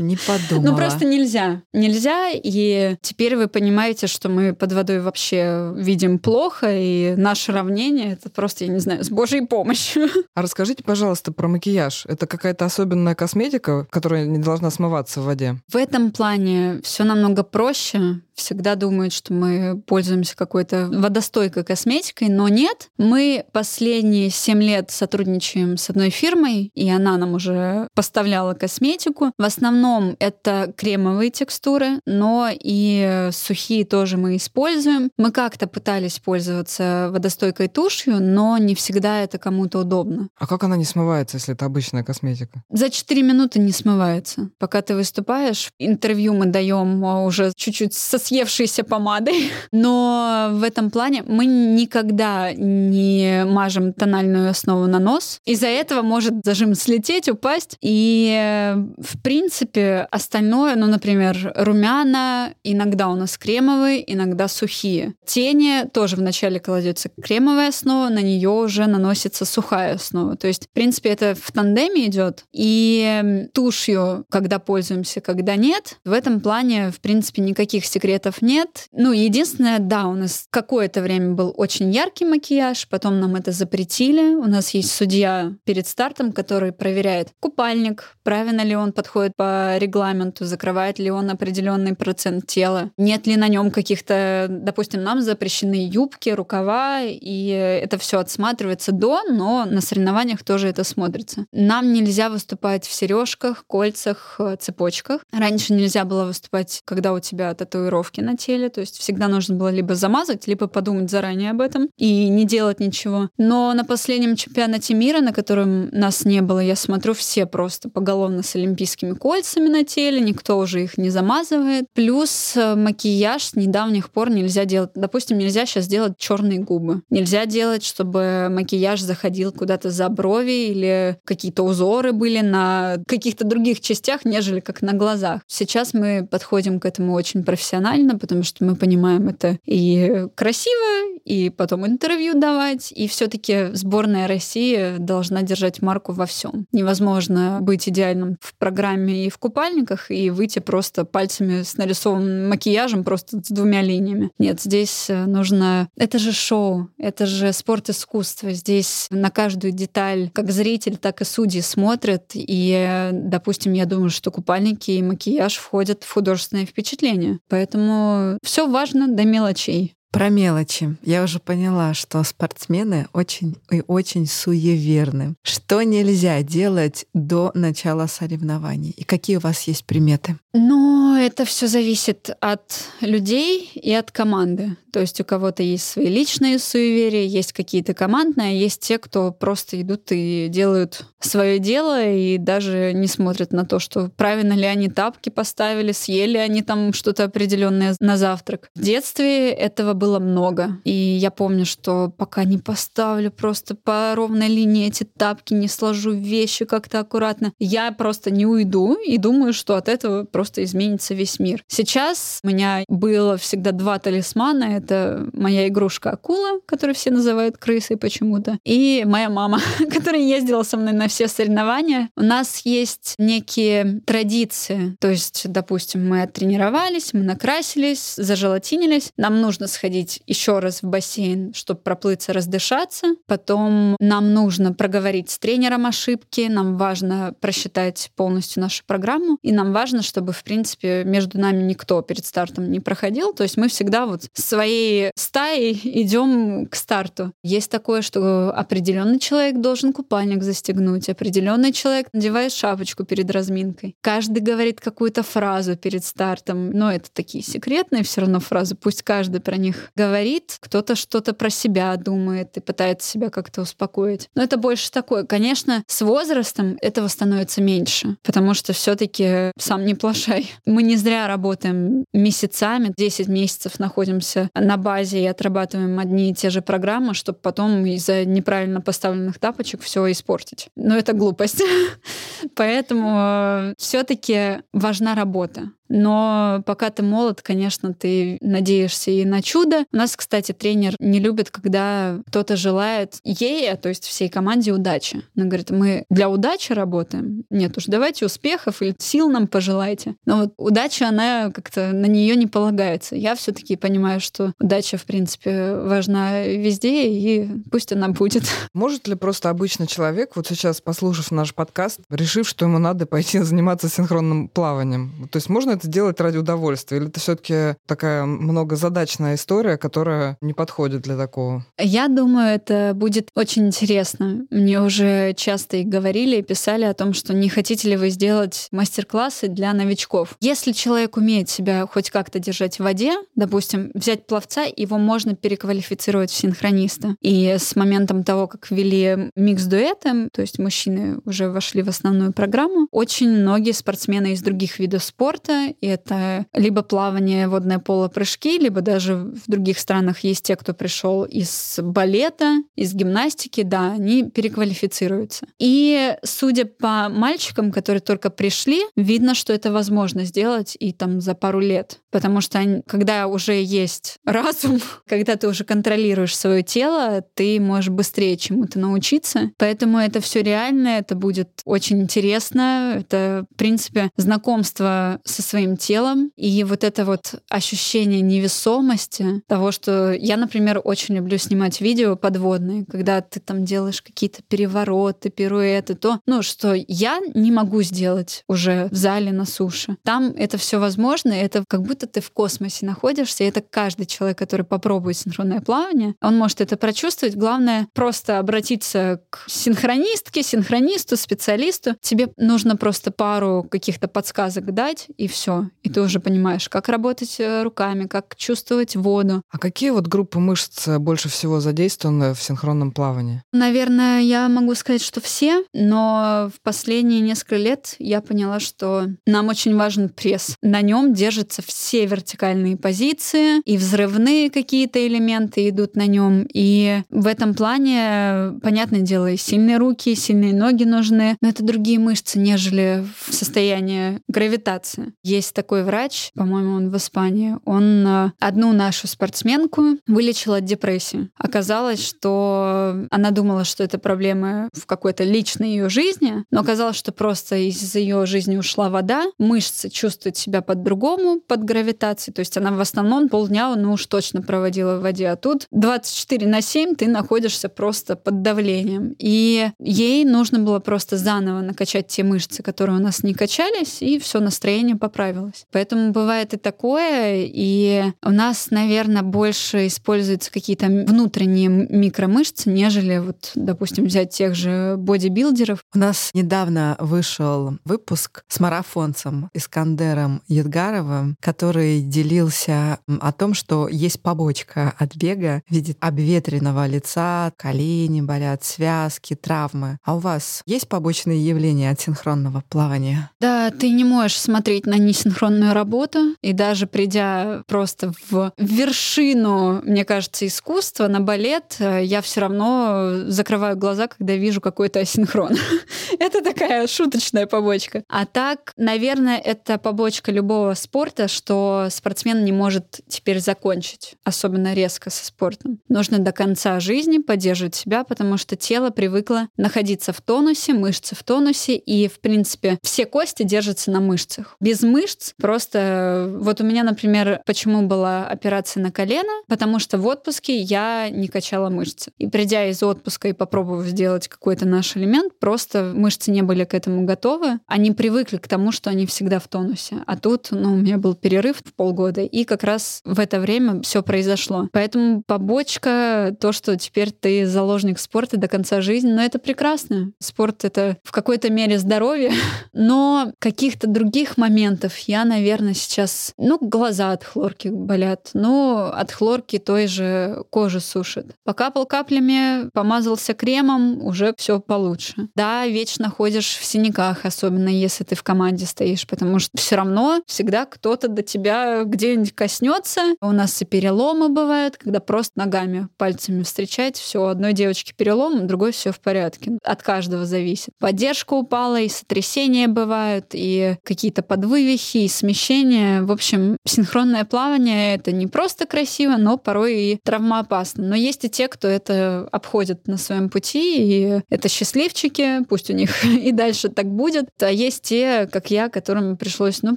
Не подумала. Ну просто нельзя. Нельзя, и теперь вы понимаете, что мы под водой вообще видим плохо, и наше равнение — это просто, я не знаю, с Божьей помощью. <laughs> А расскажите, пожалуйста, про макияж. Это какая-то особенная косметика, которая не должна смываться в воде? В этом плане все намного проще всегда думают, что мы пользуемся какой-то водостойкой косметикой, но нет. Мы последние семь лет сотрудничаем с одной фирмой, и она нам уже поставляла косметику. В основном это кремовые текстуры, но и сухие тоже мы используем. Мы как-то пытались пользоваться водостойкой тушью, но не всегда это кому-то удобно. А как она не смывается, если это обычная косметика? За 4 минуты не смывается. Пока ты выступаешь, интервью мы даем а, уже чуть-чуть со съевшейся помадой. <laughs> Но в этом плане мы никогда не мажем тональную основу на нос. Из-за этого может зажим слететь, упасть. И, в принципе, остальное, ну, например, румяна, иногда у нас кремовые, иногда сухие. Тени тоже вначале кладется кремовая основа, на нее уже наносится сухая основа. То есть, в принципе, это в тандеме идет. И тушью, когда пользуемся, когда нет, в этом плане, в принципе, никаких секретов нет. Ну, единственное, да, у нас какое-то время был очень яркий макияж, потом нам это запретили. У нас есть судья перед стартом, который проверяет купальник, правильно ли он подходит по регламенту, закрывает ли он определенный процент тела, нет ли на нем каких-то, допустим, нам запрещены юбки, рукава, и это все отсматривается до, но на соревнованиях тоже это смотрится. Нам нельзя выступать в сережках, кольцах, цепочках. Раньше нельзя было выступать, когда у тебя татуировки на теле, то есть всегда нужно было либо замазать, либо подумать заранее об этом и не делать ничего. Но на последнем чемпионате мира, на котором нас не было, я смотрю, все просто поголовно с олимпийскими кольцами на теле, никто уже их не замазывает. Плюс э, макияж с недавних пор нельзя делать. Допустим, нельзя сейчас делать черные губы. Нельзя делать, чтобы макияж заходил куда-то за брови или какие-то узоры были на каких-то других частях, нежели как на глазах. Сейчас мы подходим к этому очень профессионально потому что мы понимаем это и красиво, и потом интервью давать, и все-таки сборная России должна держать марку во всем. Невозможно быть идеальным в программе и в купальниках и выйти просто пальцами с нарисованным макияжем просто с двумя линиями. Нет, здесь э, нужно... Это же шоу, это же спорт искусства. Здесь на каждую деталь как зритель, так и судьи смотрят. И, э, допустим, я думаю, что купальники и макияж входят в художественное впечатление. Поэтому все важно до мелочей. Про мелочи. Я уже поняла, что спортсмены очень и очень суеверны. Что нельзя делать до начала соревнований? И какие у вас есть приметы? Ну, это все зависит от людей и от команды. То есть у кого-то есть свои личные суеверия, есть какие-то командные, а есть те, кто просто идут и делают свое дело и даже не смотрят на то, что правильно ли они тапки поставили, съели они там что-то определенное на завтрак. В детстве этого было много. И я помню, что пока не поставлю просто по ровной линии эти тапки, не сложу вещи как-то аккуратно, я просто не уйду и думаю, что от этого просто изменится весь мир. Сейчас у меня было всегда два талисмана. Это моя игрушка акула, которую все называют крысой почему-то, и моя мама, <laughs> которая ездила со мной на все соревнования. У нас есть некие традиции. То есть, допустим, мы оттренировались, мы накрасились, зажелатинились. Нам нужно сходить еще раз в бассейн, чтобы проплыться, раздышаться. Потом нам нужно проговорить с тренером ошибки, нам важно просчитать полностью нашу программу, и нам важно, чтобы, в принципе, между нами никто перед стартом не проходил. То есть мы всегда вот своей стаей идем к старту. Есть такое, что определенный человек должен купальник застегнуть, определенный человек надевает шапочку перед разминкой. Каждый говорит какую-то фразу перед стартом, но это такие секретные все равно фразы. Пусть каждый про них говорит, кто-то что-то про себя думает и пытается себя как-то успокоить. Но это больше такое. Конечно, с возрастом этого становится меньше, потому что все-таки сам не приглашай. Мы не зря работаем месяцами, 10 месяцев находимся на базе и отрабатываем одни и те же программы, чтобы потом из-за неправильно поставленных тапочек все испортить. Но это глупость. <laughs> Поэтому э, все-таки важна работа. Но пока ты молод, конечно, ты надеешься и на чудо. У нас, кстати, тренер не любит, когда кто-то желает ей, а то есть всей команде удачи. Она говорит, мы для удачи работаем. Нет уж, давайте успехов или сил нам пожелайте. Но вот удача, она как-то на нее не полагается. Я все-таки понимаю, что удача, в принципе, важна везде, и пусть она будет. Может ли просто обычный человек, вот сейчас послушав наш подкаст, решив, что ему надо пойти заниматься синхронным плаванием, то есть можно это делать ради удовольствия, или это все-таки такая многозадачная история, которая не подходит для такого? Я думаю, это будет очень интересно. Мне уже часто и говорили, и писали о том, что не хотите ли вы сделать мастер-классы для новичков. Если человек умеет себя хоть как-то держать в воде, допустим, взять пловца, его можно переквалифицировать в синхрониста. И с моментом того, как ввели микс-дуэты, то есть мужчины уже вошли в основную программу, очень многие спортсмены из других видов спорта, и это либо плавание, водное поло, прыжки, либо даже в других странах есть те, кто пришел из балета, из гимнастики, да, они переквалифицируются. И судя по мальчикам, которые только пришли, видно, что это возможно сделать и там за пару лет. Потому что когда уже есть разум, <laughs> когда ты уже контролируешь свое тело, ты можешь быстрее чему-то научиться. Поэтому это все реально, это будет очень интересно. Это, в принципе, знакомство со своим телом и вот это вот ощущение невесомости, того, что я, например, очень люблю снимать видео подводные, когда ты там делаешь какие-то перевороты, пируэты, то, ну, что я не могу сделать уже в зале на суше. Там это все возможно, это как будто ты в космосе находишься, и это каждый человек, который попробует синхронное плавание, он может это прочувствовать. Главное просто обратиться к синхронистке, синхронисту, специалисту. Тебе нужно просто пару каких-то подсказок дать, и все. И ты уже понимаешь, как работать э, руками, как чувствовать воду. А какие вот группы мышц больше всего задействованы в синхронном плавании? Наверное, я могу сказать, что все, но в последние несколько лет я поняла, что нам очень важен пресс. На нем держатся все вертикальные позиции, и взрывные какие-то элементы идут на нем. И в этом плане, понятное дело, и сильные руки, и сильные ноги нужны, но это другие мышцы, нежели в состоянии гравитации. Есть такой врач, по-моему, он в Испании, он э, одну нашу спортсменку вылечил от депрессии. Оказалось, что она думала, что это проблемы в какой-то личной ее жизни, но оказалось, что просто из ее жизни ушла вода, мышцы чувствуют себя по-другому, под гравитацией, то есть она в основном полдня, ну уж точно проводила в воде, а тут 24 на 7 ты находишься просто под давлением. И ей нужно было просто заново накачать те мышцы, которые у нас не качались, и все настроение поправилось. Поэтому бывает и такое, и у нас, наверное, больше используются какие-то внутренние микромышцы, нежели вот, допустим, взять тех же бодибилдеров. У нас недавно вышел выпуск с марафонцем Искандером Едгаровым, который делился о том, что есть побочка от бега в виде обветренного лица, колени болят, связки, травмы. А у вас есть побочные явления от синхронного плавания? Да, ты не можешь смотреть на несинхронную работу, и даже придя просто в вершину, мне кажется, искусства, на балет, э, я все равно закрываю глаза, когда вижу какой-то асинхрон. <laughs> это такая шуточная побочка. А так, наверное, это побочка любого спорта, что спортсмен не может теперь закончить, особенно резко со спортом. Нужно до конца жизни поддерживать себя, потому что тело привыкло находиться в тонусе, мышцы в тонусе, и, в принципе, все кости держатся на мышцах. Без мышц просто... Вот у меня, например, почему была операция на колено? Потому что в отпуске я не качала мышцы. И придя из отпуска и попробовав сделать какой-то наш элемент, просто мышцы не были к этому готовы. Они привыкли к тому, что они всегда в тонусе. А тут, ну, у меня был перерыв в полгода, и как раз в это время все произошло. Поэтому побочка, то, что теперь ты заложник спорта до конца жизни, но это прекрасно. Спорт — это в какой-то мере здоровье, <laughs> но каких-то других моментов я, наверное, сейчас... Ну, глаза от хлорки болят, ну, от хлорки той же кожи сушит. Покапал каплями, помазался кремом, уже все получше. Да, вечно ходишь в синяках, особенно если ты в команде стоишь, потому что все равно всегда кто-то до тебя тебя где-нибудь коснется. У нас и переломы бывают, когда просто ногами, пальцами встречаете, все, одной девочки перелом, другой все в порядке. От каждого зависит. Поддержка упала, и сотрясения бывают, и какие-то подвывихи, и смещения. В общем, синхронное плавание — это не просто красиво, но порой и травмоопасно. Но есть и те, кто это обходит на своем пути, и это счастливчики, пусть у них <laughs> и дальше так будет. А есть те, как я, которым пришлось ну,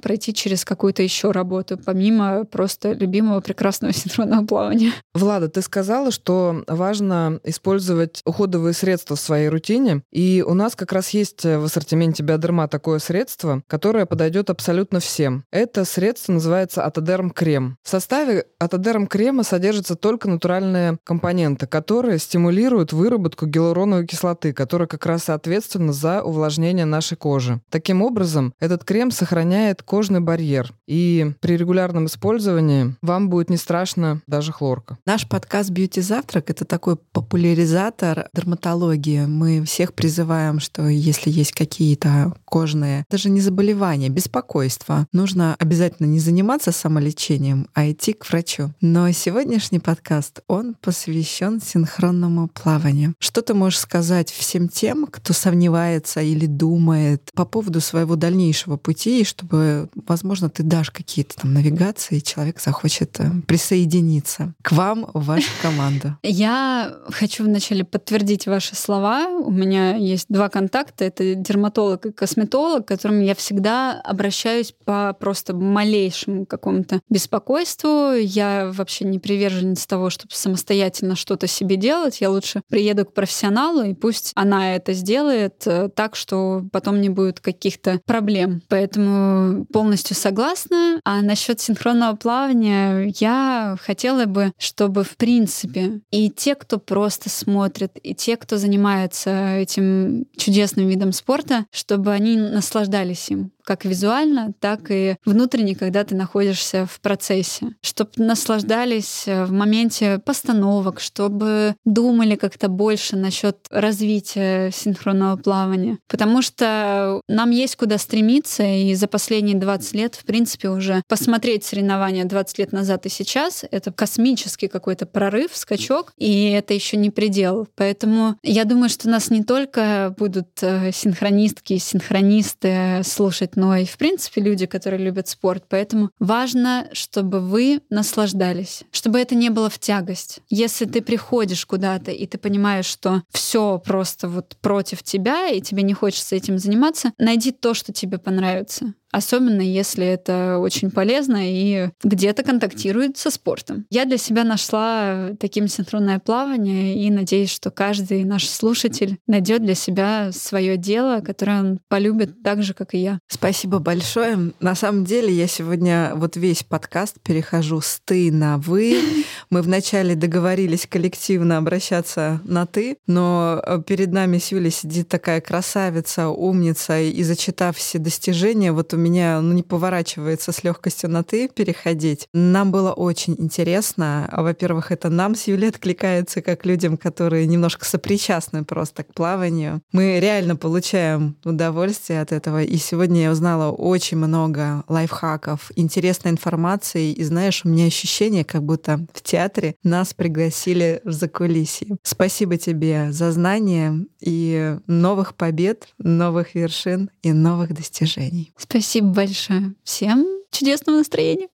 пройти через какую-то еще работу, помимо просто любимого прекрасного <laughs> синхронного плавания. Влада, ты сказала, что важно использовать уходовые средства в своей рутине, и у нас как раз есть в ассортименте Биодерма такое средство, которое подойдет абсолютно всем. Это средство называется Атодерм крем. В составе Атодерм крема содержатся только натуральные компоненты, которые стимулируют выработку гиалуроновой кислоты, которая как раз ответственна за увлажнение нашей кожи. Таким образом, этот крем сохраняет кожный барьер, и при регулярном использовании вам будет не страшно даже хлорка. Наш подкаст «Бьюти Завтрак» — это такой популяризатор дерматологии. Мы всех призываем, что если есть какие-то кожные, даже не заболевания, беспокойства, нужно обязательно не заниматься самолечением, а идти к врачу. Но сегодняшний подкаст, он посвящен синхронному плаванию. Что ты можешь сказать всем тем, кто сомневается или думает по поводу своего дальнейшего пути, чтобы, возможно, ты дашь какие-то там навигации, человек захочет э, присоединиться к вам в вашу команду? <laughs> Я хочу вначале подтвердить ваши слова. У меня есть два контакта. Это дерматолог и косметолог, к которым я всегда обращаюсь по просто малейшему какому-то беспокойству. Я вообще не приверженец того, чтобы самостоятельно что-то себе делать. Я лучше приеду к профессионалу, и пусть она это сделает э, так, что потом не будет каких-то проблем. Поэтому полностью согласна. А насчет синхронного плавания я хотела бы, чтобы в принципе и те, кто просто смотрит, и те, кто занимается этим чудесным видом спорта, чтобы они наслаждались им как визуально, так и внутренне, когда ты находишься в процессе. Чтобы наслаждались э, в моменте постановок, чтобы думали как-то больше насчет развития синхронного плавания. Потому что нам есть куда стремиться, и за последние 20 лет, в принципе, уже посмотреть соревнования 20 лет назад и сейчас — это космический какой-то прорыв, скачок, и это еще не предел. Поэтому я думаю, что нас не только будут э, синхронистки, синхронисты слушать но и, в принципе, люди, которые любят спорт. Поэтому важно, чтобы вы наслаждались, чтобы это не было в тягость. Если ты приходишь куда-то, и ты понимаешь, что все просто вот против тебя, и тебе не хочется этим заниматься, найди то, что тебе понравится особенно если это очень полезно и где-то контактирует со спортом. Я для себя нашла таким синхронное плавание и надеюсь, что каждый наш слушатель найдет для себя свое дело, которое он полюбит так же, как и я. Спасибо большое. На самом деле я сегодня вот весь подкаст перехожу с ты на вы. <laughs> Мы вначале договорились коллективно обращаться на ты, но э, перед нами с Юлей сидит такая красавица, умница, и зачитав все достижения, вот у меня ну, не поворачивается с легкостью на ты переходить. Нам было очень интересно. Во-первых, это нам с Юлей откликается как людям, которые немножко сопричастны просто к плаванию. Мы реально получаем удовольствие от этого. И сегодня я узнала очень много лайфхаков, интересной информации. И знаешь, у меня ощущение, как будто в театре нас пригласили в закулисье. Спасибо тебе за знания и новых побед, новых вершин и новых достижений. Спасибо Спасибо большое. Всем чудесного настроения.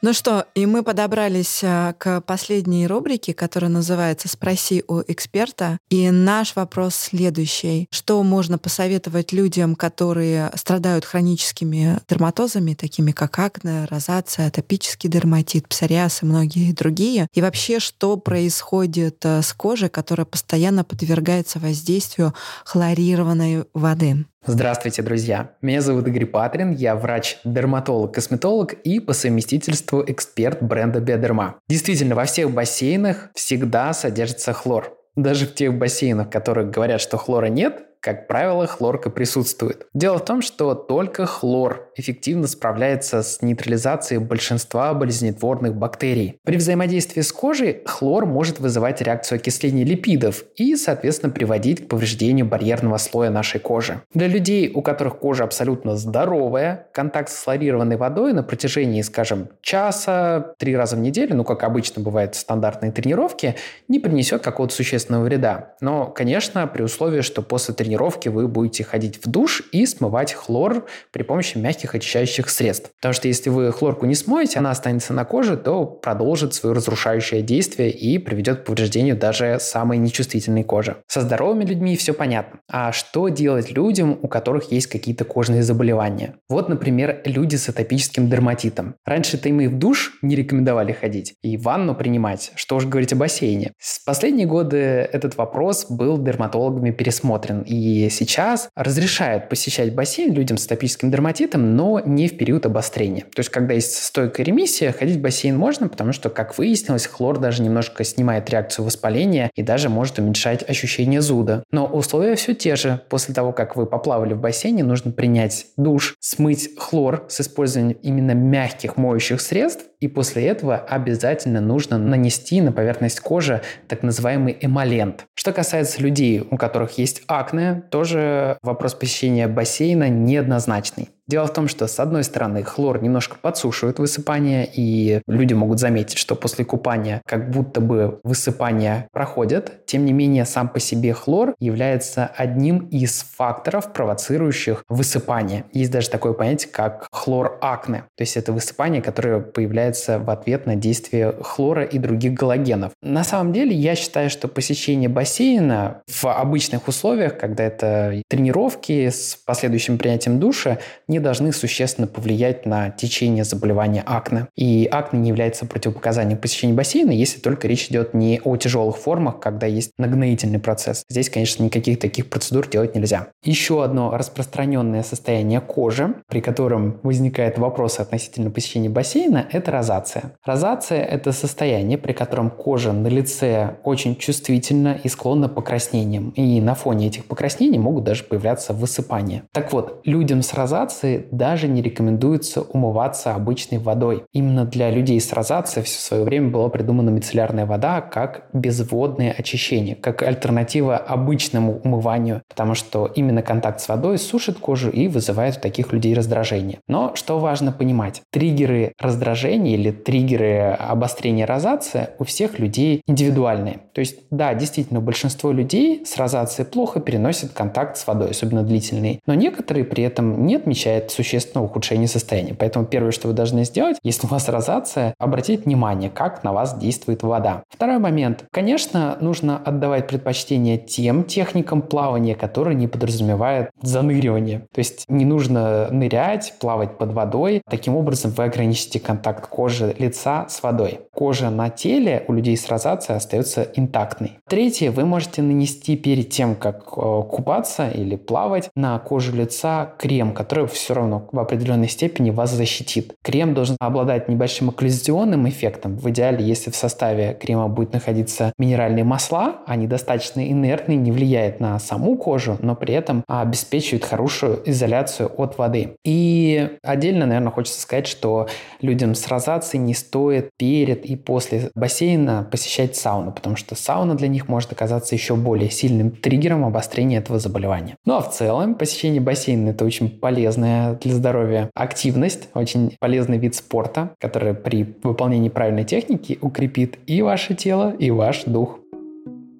Ну что, и мы подобрались а, к последней рубрике, которая называется «Спроси у эксперта». И наш вопрос следующий. Что можно посоветовать людям, которые страдают хроническими дерматозами, такими как акне, розация, атопический дерматит, псориаз и многие другие? И вообще, что происходит а, с кожей, которая постоянно подвергается воздействию хлорированной воды? Здравствуйте, друзья! Меня зовут Игорь Патрин, я врач-дерматолог, косметолог и по совместительству эксперт бренда Биодерма. Действительно, во всех бассейнах всегда содержится хлор. Даже в тех бассейнах, в которых говорят, что хлора нет, как правило, хлорка присутствует. Дело в том, что только хлор эффективно справляется с нейтрализацией большинства болезнетворных бактерий. При взаимодействии с кожей хлор может вызывать реакцию окисления липидов и, соответственно, приводить к повреждению барьерного слоя нашей кожи. Для людей, у которых кожа абсолютно здоровая, контакт с хлорированной водой на протяжении, скажем, часа, три раза в неделю, ну, как обычно бывает в стандартной тренировке, не принесет какого-то существенного вреда. Но, конечно, при условии, что после тренировки вы будете ходить в душ и смывать хлор при помощи мягких очищающих средств. Потому что если вы хлорку не смоете, она останется на коже, то продолжит свое разрушающее действие и приведет к повреждению даже самой нечувствительной кожи. Со здоровыми людьми все понятно. А что делать людям, у которых есть какие-то кожные заболевания? Вот, например, люди с атопическим дерматитом. Раньше-то им и в душ не рекомендовали ходить, и ванну принимать. Что уж говорить о бассейне. С последние годы этот вопрос был дерматологами пересмотрен, и сейчас разрешают посещать бассейн людям с атопическим дерматитом, но не в период обострения. То есть, когда есть стойкая ремиссия, ходить в бассейн можно, потому что, как выяснилось, хлор даже немножко снимает реакцию воспаления и даже может уменьшать ощущение зуда. Но условия все те же. После того, как вы поплавали в бассейне, нужно принять душ, смыть хлор с использованием именно мягких моющих средств, и после этого обязательно нужно нанести на поверхность кожи так называемый эмолент. Что касается людей, у которых есть акне, тоже вопрос посещения бассейна неоднозначный. Дело в том, что, с одной стороны, хлор немножко подсушивает высыпание, и люди могут заметить, что после купания как будто бы высыпания проходят. Тем не менее, сам по себе хлор является одним из факторов, провоцирующих высыпание. Есть даже такое понятие, как хлор-акне. То есть это высыпание, которое появляется в ответ на действие хлора и других галогенов. На самом деле, я считаю, что посещение бассейна в обычных условиях, когда это тренировки с последующим принятием душа, не они должны существенно повлиять на течение заболевания акне. И акне не является противопоказанием посещения бассейна, если только речь идет не о тяжелых формах, когда есть нагноительный процесс. Здесь, конечно, никаких таких процедур делать нельзя. Еще одно распространенное состояние кожи, при котором возникает вопрос относительно посещения бассейна, это розация. Розация – это состояние, при котором кожа на лице очень чувствительна и склонна к покраснениям. И на фоне этих покраснений могут даже появляться высыпания. Так вот, людям с розацией розации даже не рекомендуется умываться обычной водой. Именно для людей с розацией все свое время была придумана мицеллярная вода как безводное очищение, как альтернатива обычному умыванию, потому что именно контакт с водой сушит кожу и вызывает у таких людей раздражение. Но что важно понимать, триггеры раздражения или триггеры обострения розации у всех людей индивидуальные. То есть, да, действительно, большинство людей с розацией плохо переносят контакт с водой, особенно длительный, но некоторые при этом не отмечают означает существенное ухудшение состояния. Поэтому первое, что вы должны сделать, если у вас розация, обратить внимание, как на вас действует вода. Второй момент. Конечно, нужно отдавать предпочтение тем техникам плавания, которые не подразумевают заныривание. То есть не нужно нырять, плавать под водой. Таким образом вы ограничите контакт кожи лица с водой. Кожа на теле у людей с розацией остается интактной. Третье, вы можете нанести перед тем, как э, купаться или плавать на кожу лица крем, который все все равно в определенной степени вас защитит. Крем должен обладать небольшим окклюзионным эффектом. В идеале, если в составе крема будет находиться минеральные масла, они достаточно инертные, не влияют на саму кожу, но при этом обеспечивают хорошую изоляцию от воды. И отдельно, наверное, хочется сказать, что людям с розацией не стоит перед и после бассейна посещать сауну, потому что сауна для них может оказаться еще более сильным триггером обострения этого заболевания. Ну а в целом посещение бассейна это очень полезная для здоровья активность, очень полезный вид спорта, который при выполнении правильной техники укрепит и ваше тело, и ваш дух.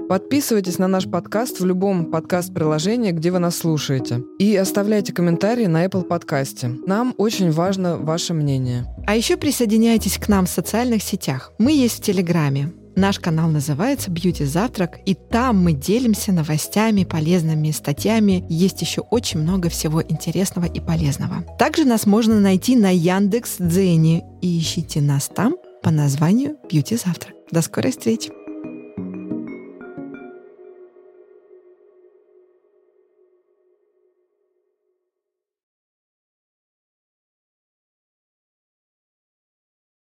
Подписывайтесь на наш подкаст в любом подкаст-приложении, где вы нас слушаете. И оставляйте комментарии на Apple подкасте. Нам очень важно ваше мнение. А еще присоединяйтесь к нам в социальных сетях. Мы есть в Телеграме. Наш канал называется Beauty Завтрак, и там мы делимся новостями, полезными статьями. Есть еще очень много всего интересного и полезного. Также нас можно найти на Яндекс Дзене и ищите нас там по названию Beauty Завтрак. До скорой встречи!